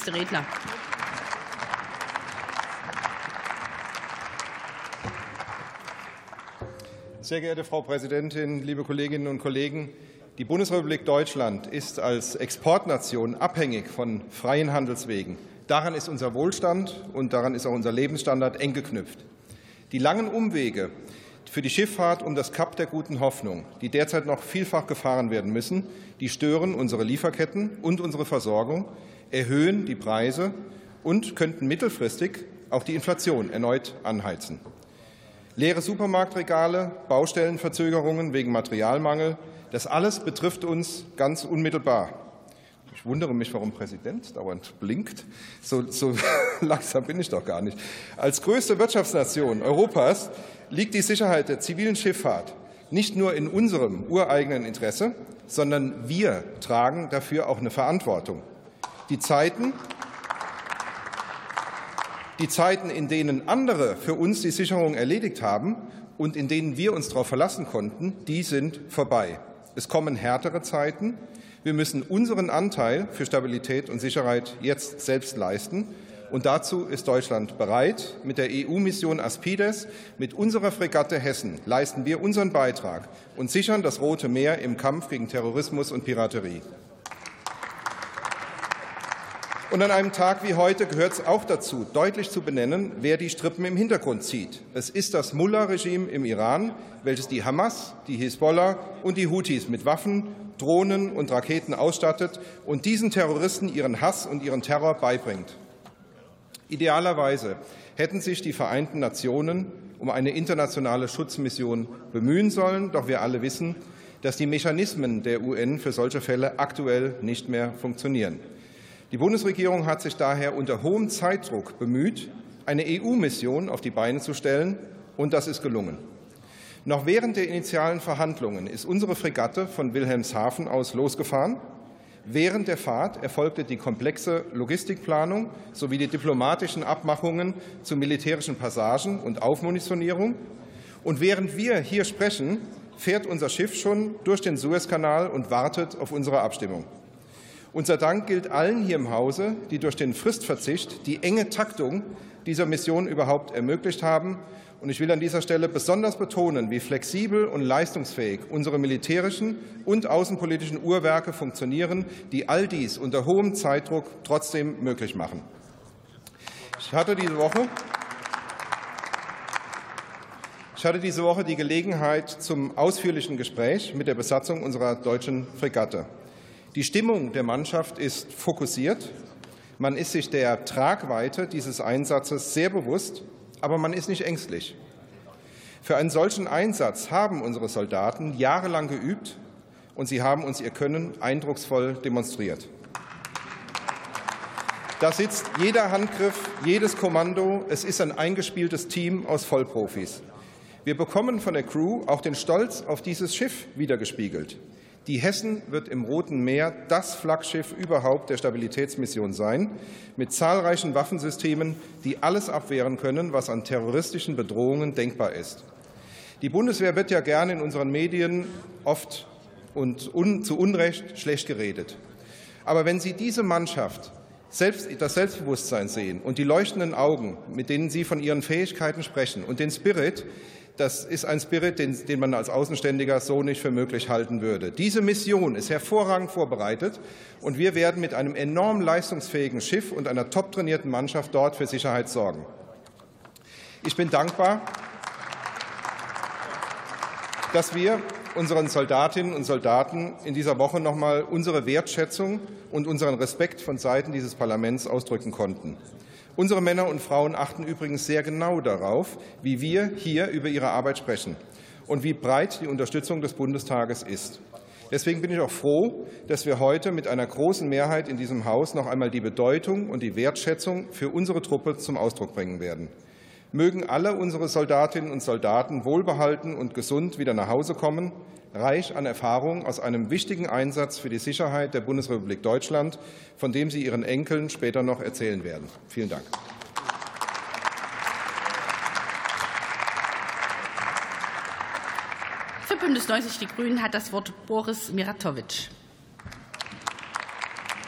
Nächster Redner. Sehr geehrte Frau Präsidentin, liebe Kolleginnen und Kollegen! Die Bundesrepublik Deutschland ist als Exportnation abhängig von freien Handelswegen. Daran ist unser Wohlstand und daran ist auch unser Lebensstandard eng geknüpft. Die langen Umwege für die Schifffahrt um das Kap der Guten Hoffnung, die derzeit noch vielfach gefahren werden müssen, die stören unsere Lieferketten und unsere Versorgung, erhöhen die Preise und könnten mittelfristig auch die Inflation erneut anheizen. Leere Supermarktregale, Baustellenverzögerungen wegen Materialmangel, das alles betrifft uns ganz unmittelbar. Ich wundere mich, warum Präsident dauernd blinkt. So, so langsam bin ich doch gar nicht. Als größte Wirtschaftsnation Europas liegt die Sicherheit der zivilen Schifffahrt nicht nur in unserem ureigenen Interesse, sondern wir tragen dafür auch eine Verantwortung. Die Zeiten, die Zeiten, in denen andere für uns die Sicherung erledigt haben und in denen wir uns darauf verlassen konnten, die sind vorbei. Es kommen härtere Zeiten. Wir müssen unseren Anteil für Stabilität und Sicherheit jetzt selbst leisten. Und dazu ist Deutschland bereit. Mit der EU-Mission Aspides, mit unserer Fregatte Hessen leisten wir unseren Beitrag und sichern das Rote Meer im Kampf gegen Terrorismus und Piraterie. Und an einem Tag wie heute gehört es auch dazu, deutlich zu benennen, wer die Strippen im Hintergrund zieht. Es ist das Mullah-Regime im Iran, welches die Hamas, die Hisbollah und die Houthis mit Waffen, Drohnen und Raketen ausstattet und diesen Terroristen ihren Hass und ihren Terror beibringt. Idealerweise hätten sich die Vereinten Nationen um eine internationale Schutzmission bemühen sollen, doch wir alle wissen, dass die Mechanismen der UN für solche Fälle aktuell nicht mehr funktionieren. Die Bundesregierung hat sich daher unter hohem Zeitdruck bemüht, eine EU-Mission auf die Beine zu stellen, und das ist gelungen. Noch während der initialen Verhandlungen ist unsere Fregatte von Wilhelmshaven aus losgefahren. Während der Fahrt erfolgte die komplexe Logistikplanung sowie die diplomatischen Abmachungen zu militärischen Passagen und Aufmunitionierung. Und während wir hier sprechen, fährt unser Schiff schon durch den Suezkanal und wartet auf unsere Abstimmung. Unser Dank gilt allen hier im Hause, die durch den Fristverzicht die enge Taktung dieser Mission überhaupt ermöglicht haben. Und ich will an dieser Stelle besonders betonen, wie flexibel und leistungsfähig unsere militärischen und außenpolitischen Uhrwerke funktionieren, die all dies unter hohem Zeitdruck trotzdem möglich machen. Ich hatte diese Woche ich hatte diese Woche die Gelegenheit zum ausführlichen Gespräch mit der Besatzung unserer deutschen Fregatte. Die Stimmung der Mannschaft ist fokussiert. Man ist sich der Tragweite dieses Einsatzes sehr bewusst, aber man ist nicht ängstlich. Für einen solchen Einsatz haben unsere Soldaten jahrelang geübt und sie haben uns ihr Können eindrucksvoll demonstriert. Da sitzt jeder Handgriff, jedes Kommando. Es ist ein eingespieltes Team aus Vollprofis. Wir bekommen von der Crew auch den Stolz auf dieses Schiff wiedergespiegelt. Die Hessen wird im Roten Meer das Flaggschiff überhaupt der Stabilitätsmission sein, mit zahlreichen Waffensystemen, die alles abwehren können, was an terroristischen Bedrohungen denkbar ist. Die Bundeswehr wird ja gerne in unseren Medien oft und un, zu Unrecht schlecht geredet. Aber wenn Sie diese Mannschaft selbst, das Selbstbewusstsein sehen und die leuchtenden Augen, mit denen Sie von Ihren Fähigkeiten sprechen und den Spirit, das ist ein Spirit, den, den man als Außenständiger so nicht für möglich halten würde. Diese Mission ist hervorragend vorbereitet, und wir werden mit einem enorm leistungsfähigen Schiff und einer top trainierten Mannschaft dort für Sicherheit sorgen. Ich bin dankbar, dass wir unseren Soldatinnen und Soldaten in dieser Woche noch einmal unsere Wertschätzung und unseren Respekt von Seiten dieses Parlaments ausdrücken konnten. Unsere Männer und Frauen achten übrigens sehr genau darauf, wie wir hier über ihre Arbeit sprechen und wie breit die Unterstützung des Bundestages ist. Deswegen bin ich auch froh, dass wir heute mit einer großen Mehrheit in diesem Haus noch einmal die Bedeutung und die Wertschätzung für unsere Truppe zum Ausdruck bringen werden. Mögen alle unsere Soldatinnen und Soldaten wohlbehalten und gesund wieder nach Hause kommen reich an Erfahrung aus einem wichtigen Einsatz für die Sicherheit der Bundesrepublik Deutschland, von dem Sie Ihren Enkeln später noch erzählen werden. Vielen Dank. Für Bündnis 90 Die Grünen hat das Wort Boris Miratowitsch.